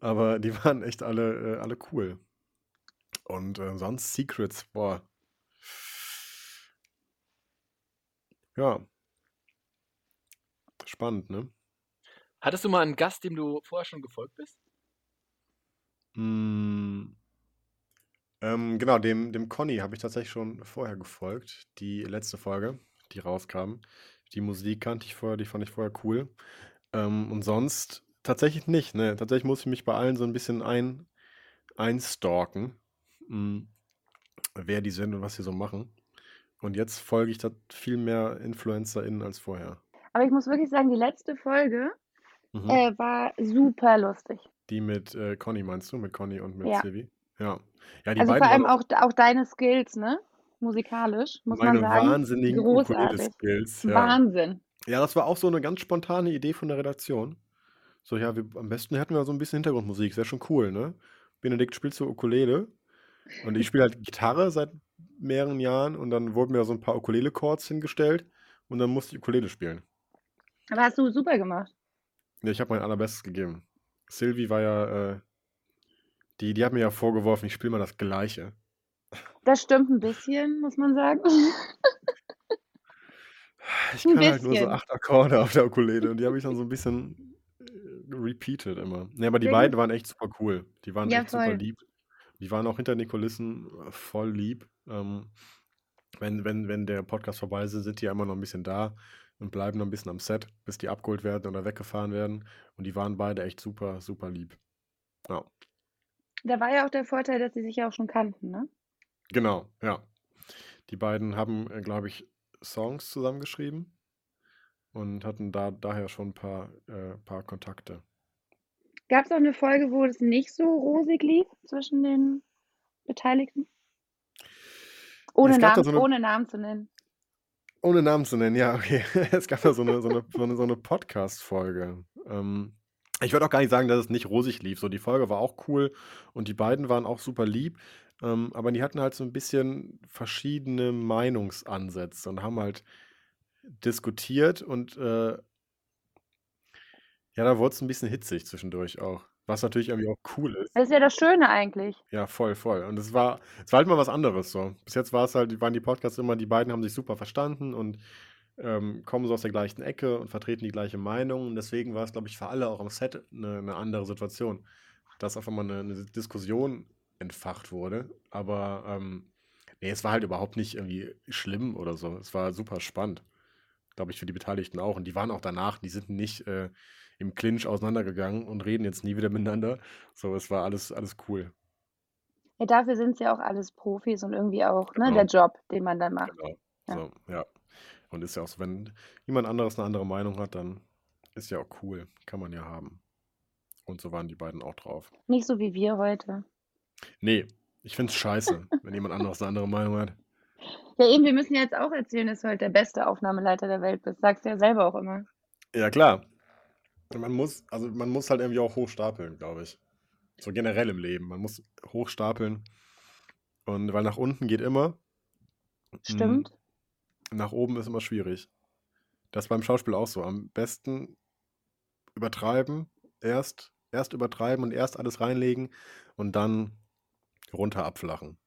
Aber die waren echt alle, äh, alle cool. Und äh, sonst Secrets, boah. Ja. Spannend, ne? Hattest du mal einen Gast, dem du vorher schon gefolgt bist? Mm, ähm, genau, dem, dem Conny habe ich tatsächlich schon vorher gefolgt. Die letzte Folge, die rauskam. Die Musik kannte ich vorher, die fand ich vorher cool. Ähm, und sonst tatsächlich nicht, ne? Tatsächlich muss ich mich bei allen so ein bisschen ein, einstalken, mm, wer die sind und was sie so machen. Und jetzt folge ich da viel mehr InfluencerInnen als vorher. Aber ich muss wirklich sagen, die letzte Folge Mhm. äh, war super lustig. Die mit äh, Conny meinst du? Mit Conny und mit Ja. Silvi? Ja. Ja, die Also vor allem auch, auch deine Skills, ne? Musikalisch, muss meine man sagen. wahnsinnigen Großartig. Ukulele-Skills. Ja. Wahnsinn. ja, das war auch so eine ganz spontane Idee von der Redaktion. So, ja, wir, am besten hätten wir so ein bisschen Hintergrundmusik, wäre schon cool, ne? Benedikt spielt so Ukulele und ich spiele halt Gitarre seit mehreren Jahren und dann wurden mir so ein paar Ukulele-Chords hingestellt und dann musste ich Ukulele spielen. Aber hast du super gemacht. Ja, ich habe mein allerbestes gegeben. Sylvie war ja, äh, die, die hat mir ja vorgeworfen, ich spiele mal das Gleiche. Das stimmt ein bisschen, muss man sagen. Ich kann halt nur so acht Akkorde auf der Ukulele und die habe ich dann so ein bisschen äh, repeated immer. Ne, aber die beiden waren echt super cool. Die waren Ja, echt super voll. lieb. Die waren auch hinter den Kulissen äh, voll lieb. Ähm, wenn, wenn, wenn der Podcast vorbei ist, sind die ja immer noch ein bisschen da und bleiben noch ein bisschen am Set, bis die abgeholt werden oder weggefahren werden. Und die waren beide echt super, super lieb. Ja, Da war ja auch der Vorteil, dass sie sich ja auch schon kannten, ne? genau, ja. Die beiden haben, äh, glaube ich, Songs zusammengeschrieben und hatten da daher schon ein paar, äh, paar Kontakte. Gab es auch eine Folge, wo es nicht so rosig lief zwischen den Beteiligten? Ohne Namen, so eine, ohne Namen zu nennen. ohne Namen zu nennen, ja, okay. Es gab da so eine, so eine, so eine, so eine Podcast-Folge. Ähm, ich würde auch gar nicht sagen, dass es nicht rosig lief. So, die Folge war auch cool und die beiden waren auch super lieb. Ähm, aber die hatten halt so ein bisschen verschiedene Meinungsansätze und haben halt diskutiert und äh, ja, da wurde es ein bisschen hitzig zwischendurch auch. Was natürlich irgendwie auch cool ist. Das ist ja das Schöne eigentlich. Ja, voll, voll. Und es war, es war halt mal was anderes so. Bis jetzt war es halt, waren die Podcasts immer, die beiden haben sich super verstanden und ähm, kommen so aus der gleichen Ecke und vertreten die gleiche Meinung. Und deswegen war es, glaube ich, für alle auch am Set eine, eine andere Situation. Dass auf einmal eine, eine Diskussion entfacht wurde. Aber ähm, nee, es war halt überhaupt nicht irgendwie schlimm oder so. Es war super spannend. Glaube ich, für die Beteiligten auch. Und die waren auch danach, die sind nicht äh, im Clinch auseinandergegangen und reden jetzt nie wieder miteinander. So, es war alles, alles cool. Ja, dafür sind es ja auch alles Profis und irgendwie auch, ne, der Genau, Job, den man dann macht. genau. Ja. So, ja. Und ist ja auch so, wenn jemand anderes eine andere Meinung hat, dann ist ja auch cool. Kann man ja haben. Und so waren die beiden auch drauf. Nicht so wie wir heute. Nee, ich find's scheiße, wenn jemand anderes eine andere Meinung hat. Ja, eben, wir müssen jetzt auch erzählen, dass du halt der beste Aufnahmeleiter der Welt bist. Sagst du ja selber auch immer. Ja, klar. Man muss, also man muss halt irgendwie auch hochstapeln, glaube ich. So generell im Leben. Man muss hochstapeln. Und weil nach unten geht immer. Mm, Stimmt. Nach oben ist immer schwierig. Das ist beim Schauspiel auch so. Am besten übertreiben, erst, erst übertreiben und erst alles reinlegen und dann runter abflachen.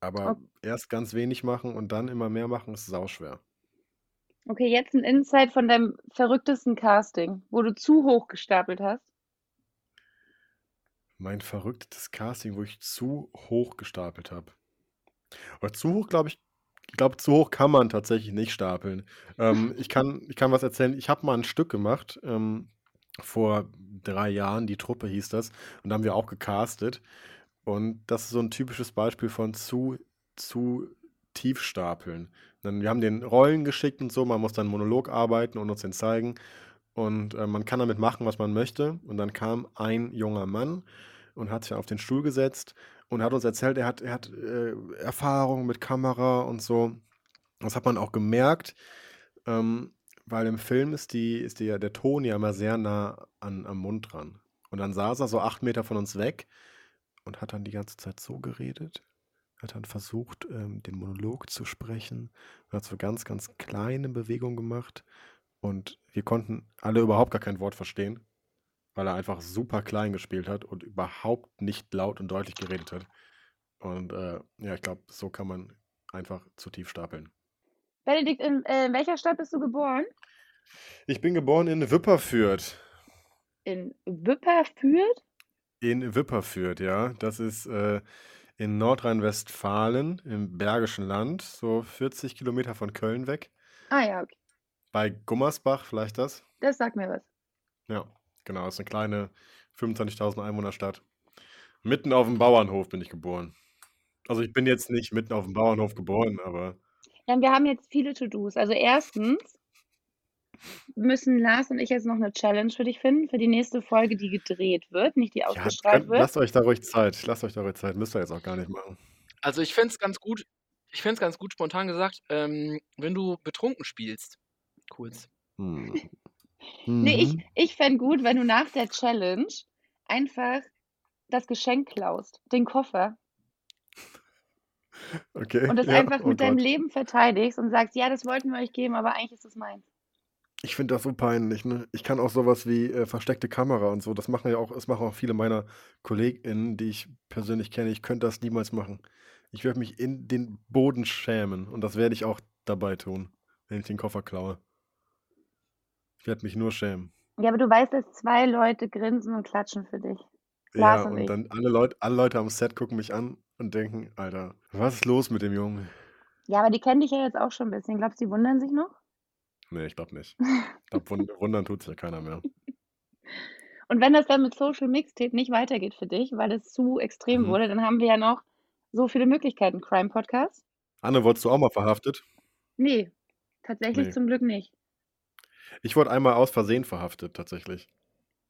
Aber Ok- erst ganz wenig machen und dann immer mehr machen, ist sauschwer. Okay, jetzt ein Insight von deinem verrücktesten Casting, wo du zu hoch gestapelt hast. Mein verrücktes Casting, wo ich zu hoch gestapelt habe. Aber zu hoch, glaube ich, ich glaube, zu hoch kann man tatsächlich nicht stapeln. Ähm, ich, kann, ich kann was erzählen. Ich habe mal ein Stück gemacht, ähm, vor drei Jahren, die Truppe hieß das, und da haben wir auch gecastet. Und das ist so ein typisches Beispiel von zu, zu tief stapeln. Dann, wir haben den Rollen geschickt und so, man muss dann Monolog arbeiten und uns den zeigen. Und äh, man kann damit machen, was man möchte. Und dann kam ein junger Mann und hat sich auf den Stuhl gesetzt und hat uns erzählt, er hat, er hat äh, Erfahrung mit Kamera und so. Das hat man auch gemerkt, ähm, weil im Film ist, die, ist die, der Ton ja immer sehr nah an, am Mund dran. Und dann saß er so acht Meter von uns weg und hat dann die ganze Zeit so geredet, hat dann versucht, ähm, den Monolog zu sprechen, und hat so ganz, ganz kleine Bewegungen gemacht und wir konnten alle überhaupt gar kein Wort verstehen, weil er einfach super klein gespielt hat und überhaupt nicht laut und deutlich geredet hat. Und äh, ja, ich glaube, so kann man einfach zu tief stapeln. Benedikt, in, äh, in welcher Stadt bist du geboren? Ich bin geboren in Wipperfürth. In Wipperfürth? In Wipperfürth, ja. Das ist äh, in Nordrhein-Westfalen im Bergischen Land, so 40 Kilometer von Köln weg. Ah ja, okay. Bei Gummersbach, vielleicht das? Das sagt mir was. Ja, genau. Das ist eine kleine 25.000 Einwohnerstadt. Mitten auf dem Bauernhof bin ich geboren. Also ich bin jetzt nicht mitten auf dem Bauernhof geboren, aber Ja, wir haben jetzt viele To-Dos. Also erstens müssen Lars und ich jetzt noch eine Challenge für dich finden, für die nächste Folge, die gedreht wird, nicht die ja, ausgestrahlt könnt, wird. lasst euch da ruhig Zeit. Lasst euch da ruhig Zeit. Müsst ihr jetzt auch gar nicht machen. Also ich fände es ganz gut, ich fände es ganz gut, spontan gesagt, ähm, wenn du betrunken spielst. Kurz. Hm. Nee, ich, Mhm. ich fände gut, wenn du nach der Challenge einfach das Geschenk klaust, den Koffer. Okay. und das Ja, einfach oh mit deinem Gott. Leben verteidigst und sagst, ja, das wollten wir euch geben, aber eigentlich ist es meins. Ich finde das so peinlich, ne? Ich kann auch sowas wie äh, versteckte Kamera und so. Das machen ja auch, das machen auch viele meiner KollegInnen, die ich persönlich kenne. Ich könnte das niemals machen. Ich werde mich in den Boden schämen und das werde ich auch dabei tun, wenn ich den Koffer klaue. Ich werde mich nur schämen. Ja, aber du weißt, dass zwei Leute grinsen und klatschen für dich. Ja, Lars und und ich. dann alle Leute, alle Leute am Set gucken mich an und denken, Alter, was ist los mit dem Jungen? Ja, aber die kennen dich ja jetzt auch schon ein bisschen. Glaubst du, die wundern sich noch? Nee, ich glaube nicht. Ich glaube, wund wundern tut sich ja keiner mehr. Und wenn das dann mit Social Mixtape nicht weitergeht für dich, weil es zu extrem Mhm. wurde, dann haben wir ja noch so viele Möglichkeiten. Crime Podcast? Anne, wurdest du auch mal verhaftet? Nee, tatsächlich Nee. zum Glück nicht. Ich wurde einmal aus Versehen verhaftet, tatsächlich.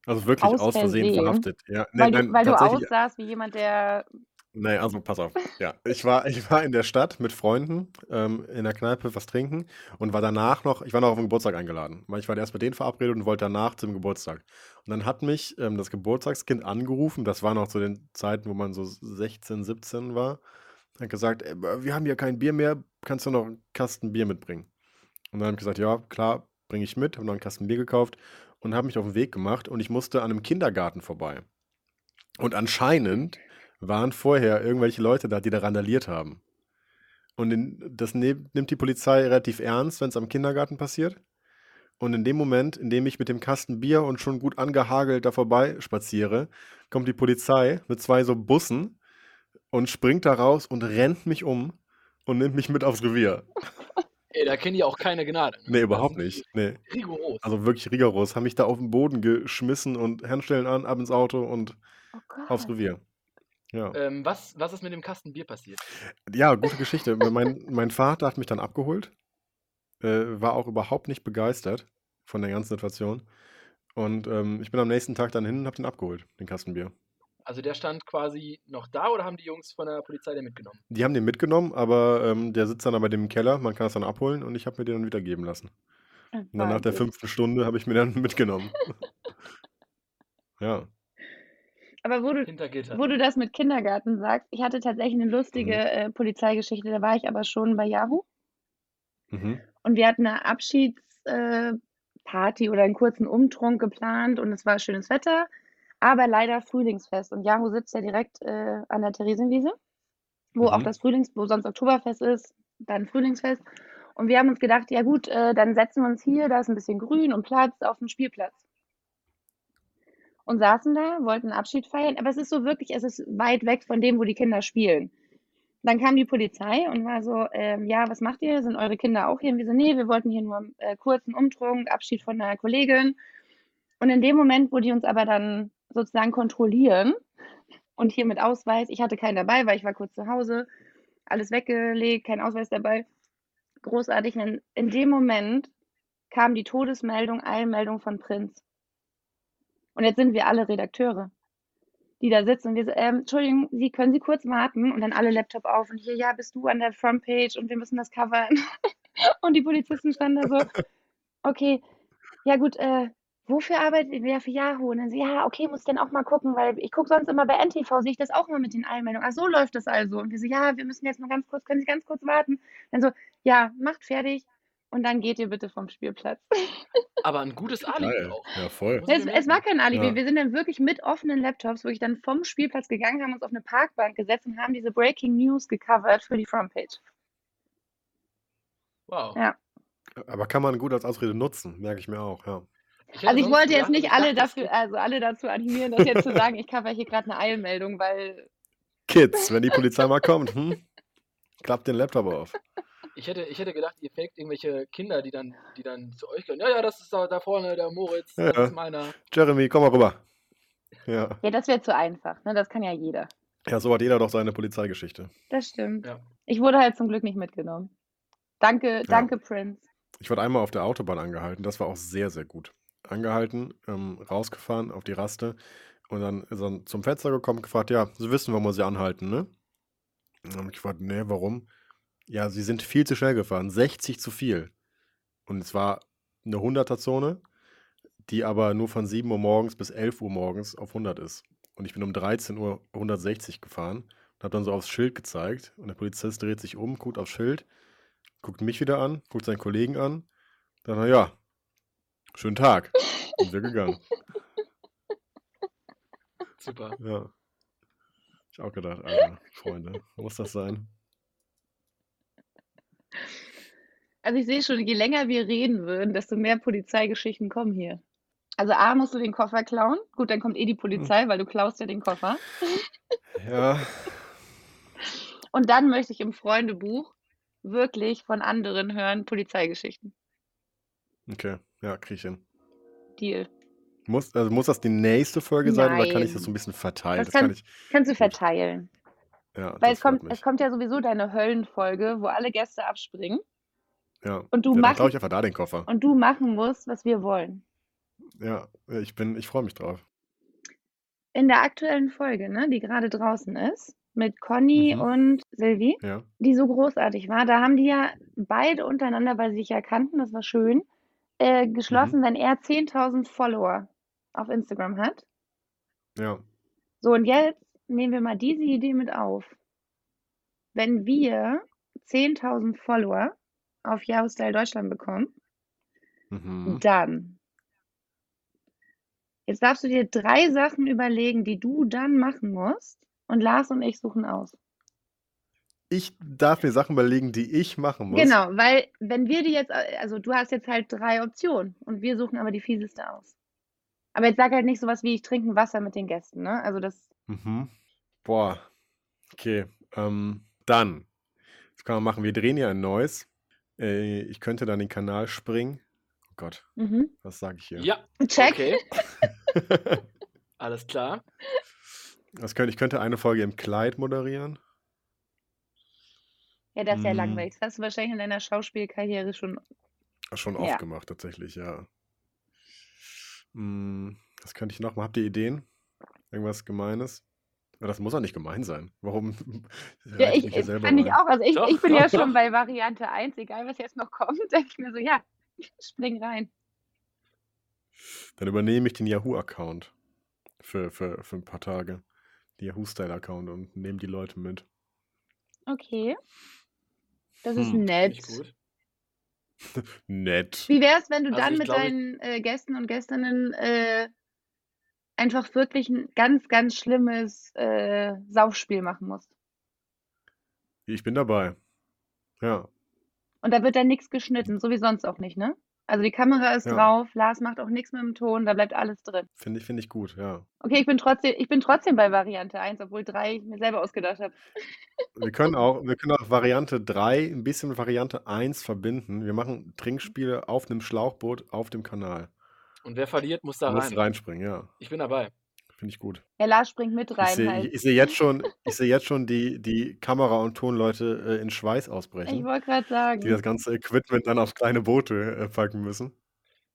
Also wirklich Aus aus Versehen Versehen? verhaftet. Ja, nee, Weil du, nein, weil du aussahst wie jemand, der. Nee, also pass auf. Ja, ich war, ich war in der Stadt mit Freunden ähm, in der Kneipe was trinken und war danach noch, ich war noch auf den Geburtstag eingeladen, ich war erst mit denen verabredet und wollte danach zum Geburtstag. Und dann hat mich ähm, das Geburtstagskind angerufen, das war noch zu den Zeiten, wo man so 16, 17 war, hat gesagt, "Ey, wir haben hier kein Bier mehr, kannst du noch einen Kasten Bier mitbringen? Und dann habe ich gesagt, ja, klar, bringe ich mit, habe noch einen Kasten Bier gekauft und habe mich auf den Weg gemacht und ich musste an einem Kindergarten vorbei. Und anscheinend waren vorher irgendwelche Leute da, die da randaliert haben. Und in, das ne nimmt die Polizei relativ ernst, wenn es am Kindergarten passiert. Und in dem Moment, in dem ich mit dem Kasten Bier und schon gut angehagelt da vorbei spaziere, kommt die Polizei mit zwei so Bussen und springt da raus und rennt mich um und nimmt mich mit aufs Revier. Ey, da kennen die auch keine Gnade. Ne? Nee, überhaupt nicht. Nee. Rigoros. Also wirklich rigoros. Haben mich da auf den Boden geschmissen und Handstellen an, ab ins Auto und Oh aufs. Revier. Ja. ähm, was, was ist mit dem Kasten Bier passiert? Ja, gute Geschichte. mein, mein Vater hat mich dann abgeholt, äh, war auch überhaupt nicht begeistert von der ganzen Situation. Und ähm, ich bin am nächsten Tag dann hin und habe den abgeholt, den Kasten Bier. Also der stand quasi noch da oder haben die Jungs von der Polizei den mitgenommen? Die haben den mitgenommen, aber ähm, der sitzt dann aber dem im Keller, man kann das dann abholen und ich habe mir den dann wiedergeben lassen. Und dann nach der fünften Stunde habe ich mir dann mitgenommen. ja. Aber wo du, wo du das mit Kindergarten sagst, ich hatte tatsächlich eine lustige Mhm. äh, Polizeigeschichte. Da war ich aber schon bei Yahoo Mhm. und wir hatten eine Abschiedsparty äh, oder einen kurzen Umtrunk geplant und es war schönes Wetter, aber leider Frühlingsfest. Und Yahoo sitzt ja direkt äh, an der Theresienwiese, wo auch Mhm. das Frühlings, wo sonst Oktoberfest ist, dann Frühlingsfest. Und wir haben uns gedacht, ja gut, äh, dann setzen wir uns hier, da ist ein bisschen Grün und Platz auf dem Spielplatz. Und saßen da, wollten Abschied feiern, aber es ist so wirklich, es ist weit weg von dem, wo die Kinder spielen. Dann kam die Polizei und war so, ähm, ja, was macht ihr? Sind eure Kinder auch hier? Und wir so, nee, wir wollten hier nur äh, kurzen Umtrunk, Abschied von einer Kollegin. Und in dem Moment, wo die uns aber dann sozusagen kontrollieren und hier mit Ausweis, ich hatte keinen dabei, weil ich war kurz zu Hause, alles weggelegt, kein Ausweis dabei. Großartig. In dem Moment kam die Todesmeldung, Eilmeldung von Prinz. Und jetzt sind wir alle Redakteure, die da sitzen und wir so, ähm, Entschuldigung, Sie können Sie kurz warten und dann alle Laptop auf und hier, ja, bist du an der Frontpage und wir müssen das covern. und die Polizisten standen da so, okay, ja gut, äh, wofür arbeitet ihr? Ja, für Yahoo. Und dann so, ja, okay, muss ich dann auch mal gucken, weil ich gucke sonst immer bei NTV, sehe ich das auch immer mit den Eilmeldungen. Ach, so läuft das also. Und wir so, ja, wir müssen jetzt mal ganz kurz, können Sie ganz kurz warten? Dann so, ja, macht fertig und dann geht ihr bitte vom Spielplatz. Aber ein gutes Alibi Geil. auch. Ja, voll. Ich Es, es war kein Alibi. Ja. Wir sind dann wirklich mit offenen Laptops wirklich dann vom Spielplatz gegangen, haben uns auf eine Parkbank gesetzt und haben diese Breaking News gecovert für die Frontpage. Wow. Ja. Aber kann man gut als Ausrede nutzen, merke ich mir auch, ja. hätte Also ich wollte jetzt nicht ich alle dafür, also alle dazu animieren, das jetzt zu sagen, ich cover hier gerade eine Eilmeldung, weil Kids, wenn die Polizei mal kommt, hm? klappt den Laptop auf. Ich hätte, ich hätte gedacht, ihr faked irgendwelche Kinder, die dann, die dann zu euch gehören. Ja, ja, das ist da, da vorne der Moritz, Ja, das ja. ist meiner. Jeremy, komm mal rüber. Ja. ja, das wäre zu einfach. Ne? Das kann ja jeder. ja, so hat jeder doch seine Polizeigeschichte. Das stimmt. Ja. Ich wurde halt zum Glück nicht mitgenommen. Danke, danke, Prince. Ich wurde einmal auf der Autobahn angehalten, das war auch sehr, sehr gut. Angehalten, ähm, rausgefahren auf die Raste und dann ist er zum Fenster gekommen, gefragt, ja, Sie wissen, warum wir Sie anhalten, ne? Und dann habe ich gefragt, nee, warum? Ja, Sie sind viel zu schnell gefahren, 60 zu viel. Und es war eine 100er-Zone, die aber nur von 7 Uhr morgens bis 11 Uhr morgens auf 100 ist. Und ich bin um 13 Uhr 160 gefahren und habe dann so aufs Schild gezeigt. Und der Polizist dreht sich um, guckt aufs Schild, guckt mich wieder an, guckt seinen Kollegen an. Dann, na ja, schönen Tag. Und wir gegangen. Super. Ja. Ich auch gedacht, Alter, Freunde, muss das sein? Also ich sehe schon, je länger wir reden würden, desto mehr Polizeigeschichten kommen hier. Also A, musst du den Koffer klauen. Gut, dann kommt eh die Polizei, weil du klaust ja den Koffer. Ja, Und dann möchte ich im Freundebuch wirklich von anderen hören Polizeigeschichten. okay, ja, krieg ich hin. Deal. Muss, also muss das die nächste Folge sein oder kann ich das Nein. so ein bisschen verteilen? Das Das kann kann, ich, kannst du verteilen. Ja, Weil es kommt, es kommt ja sowieso deine Höllenfolge, wo alle Gäste abspringen Ja, und du ja klaue ich einfach da den Koffer. und du machen musst, was wir wollen. Ja, ich bin, ich freue mich drauf. In der aktuellen Folge, ne, die gerade draußen ist, mit Conny Mhm. und Silvi, Ja, die so großartig war, da haben die ja beide untereinander, weil sie sich ja kannten, das war schön, äh, mhm. geschlossen, wenn er 10.000 Follower auf Instagram hat. Ja, So, und jetzt nehmen wir mal diese Idee mit auf. Wenn wir 10.000 Follower auf Yahoo Style Deutschland bekommen, mhm. dann. Jetzt darfst du dir drei Sachen überlegen, die du dann machen musst. Und Lars und ich suchen aus. Ich darf mir Sachen überlegen, die ich machen muss. Genau, weil wenn wir die jetzt, also du hast jetzt halt drei Optionen und wir suchen aber die fieseste aus. Aber jetzt sag halt nicht sowas wie ich trinke Wasser mit den Gästen, ne? Also das, Mhm. Boah, okay. Ähm, dann, das kann man machen. Wir drehen ja ein neues. Äh, ich könnte dann den Kanal springen. Oh Gott, mhm. was sage ich hier? Ja, Check. okay. Alles klar. Das könnte, ich könnte eine Folge im Kleid moderieren. Ja, das ist ja Mm. langweilig. Das hast du wahrscheinlich in deiner Schauspielkarriere schon. Schon oft Ja. gemacht, tatsächlich, ja. Hm, was könnte ich noch mal? Habt ihr Ideen? Irgendwas Gemeines? Das muss ja nicht gemein sein. Warum Ja, ich, ich fand ich rein? auch. Also ich, Doch, ich bin doch, ja schon doch. bei Variante 1, egal was jetzt noch kommt, denke ich mir so, ja, spring rein. Dann übernehme ich den Yahoo-Account für, für, für ein paar Tage. Den Yahoo-Style-Account und nehme die Leute mit. Okay. Das ist Hm, nett. Nicht gut. Nett. Wie wäre es, wenn du Also dann ich mit glaube, ich- deinen äh, Gästen und Gästinnen äh, einfach wirklich ein ganz, ganz schlimmes äh, Saufspiel machen musst? Ich bin dabei. Ja, Und da wird dann nichts geschnitten, so wie sonst auch nicht, ne? Also die Kamera ist Ja. drauf, Lars macht auch nichts mit dem Ton, da bleibt alles drin. finde ich, finde ich gut, ja. Okay, ich bin trotzdem, ich bin trotzdem bei Variante 1, obwohl 3 ich mir selber ausgedacht habe. Wir können auch, wir können auch Variante 3 ein bisschen mit Variante 1 verbinden. Wir machen Trinkspiele auf einem Schlauchboot auf dem Kanal. Und wer verliert, muss da Du musst rein. reinspringen, ja. Ich bin dabei. Finde ich gut. Lars springt mit Ich rein sehe halt. ich, ich sehe jetzt schon, ich sehe jetzt schon die, die Kamera- und Tonleute äh, in Schweiß Ich ausbrechen, wollte gerade die das sagen. ganze Equipment dann auf kleine Boote äh, packen müssen.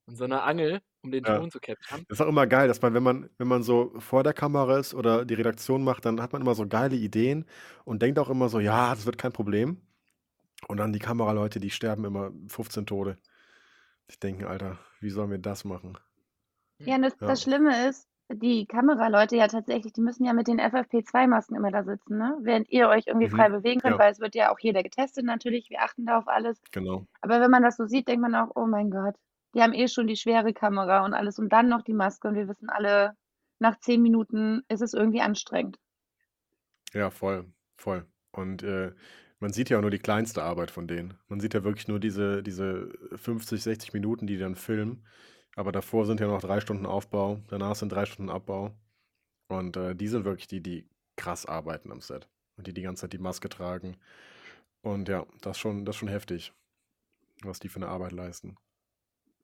Und so eine Angel, um den Ja. Ton zu capturen. Das ist auch immer geil, dass man, wenn man, wenn man so vor der Kamera ist oder die Redaktion macht, dann hat man immer so geile Ideen und denkt auch immer so, ja, das wird kein Problem. Und dann die Kameraleute, die sterben immer 15 Tode. Ich denke, Alter, wie sollen wir das machen? Ja, das, Ja. das Schlimme ist, die Kameraleute ja tatsächlich, die müssen ja mit den FFP2-Masken immer da sitzen, ne? Während ihr euch irgendwie Mhm. frei bewegen könnt, Ja. weil es wird ja auch jeder getestet natürlich, wir achten da auf alles. Genau. Aber wenn man das so sieht, denkt man auch, oh mein Gott, die haben eh schon die schwere Kamera und alles und dann noch die Maske und wir wissen alle, nach zehn Minuten ist es irgendwie anstrengend. Ja, voll, voll. Und äh, man sieht ja auch nur die kleinste Arbeit von denen. Man sieht ja wirklich nur diese, diese 50, 60 Minuten, die die dann filmen. Aber davor sind ja noch drei Stunden Aufbau, danach sind drei Stunden Abbau. Und äh, die sind wirklich die, die krass arbeiten am Set. Und die die ganze Zeit die Maske tragen. Und ja, das ist schon, das ist schon heftig, was die für eine Arbeit leisten.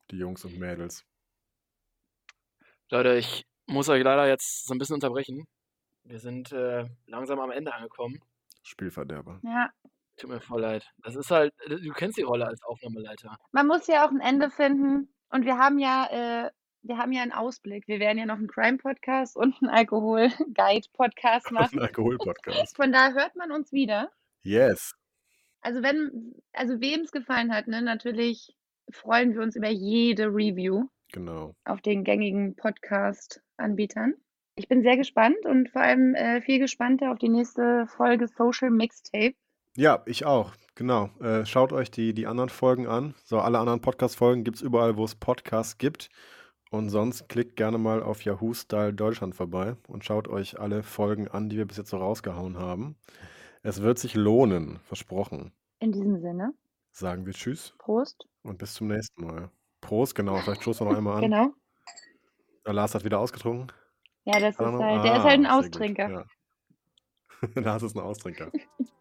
Die Jungs und Mädels. Leute, ich muss euch leider jetzt so ein bisschen unterbrechen. Wir sind äh, langsam am Ende angekommen. Spielverderber. Ja, Tut mir voll leid. Das ist halt, du kennst die Rolle als Aufnahmeleiter. man muss ja auch ein Ende finden und wir haben ja, äh, wir haben ja einen Ausblick. Wir werden ja noch einen Crime-Podcast und einen Alkohol-Guide-Podcast Ein machen. Alkohol-Podcast. Von da hört man uns wieder. Yes. Also wenn, also wem es gefallen hat, ne, natürlich freuen wir uns über jede Review Genau. auf den gängigen Podcast-Anbietern. Ich bin sehr gespannt und vor allem äh, viel gespannter auf die nächste Folge Social Mixtape. Ja, ich auch. Genau. Äh, schaut euch die, die anderen Folgen an. So, alle anderen Podcast-Folgen gibt es überall, wo es Podcasts gibt. Und sonst klickt gerne mal auf Yahoo Style Deutschland vorbei und schaut euch alle Folgen an, die wir bis jetzt so rausgehauen haben. Es wird sich lohnen, versprochen. In diesem Sinne. Sagen wir Tschüss. Prost. Und bis zum nächsten Mal. Prost, genau. Vielleicht stoßen wir noch einmal an. genau. Der Lars hat wieder ausgetrunken. Ja, das ist halt, der ist halt ein ah, Austrinker. Ja. Lars ist ein Austrinker.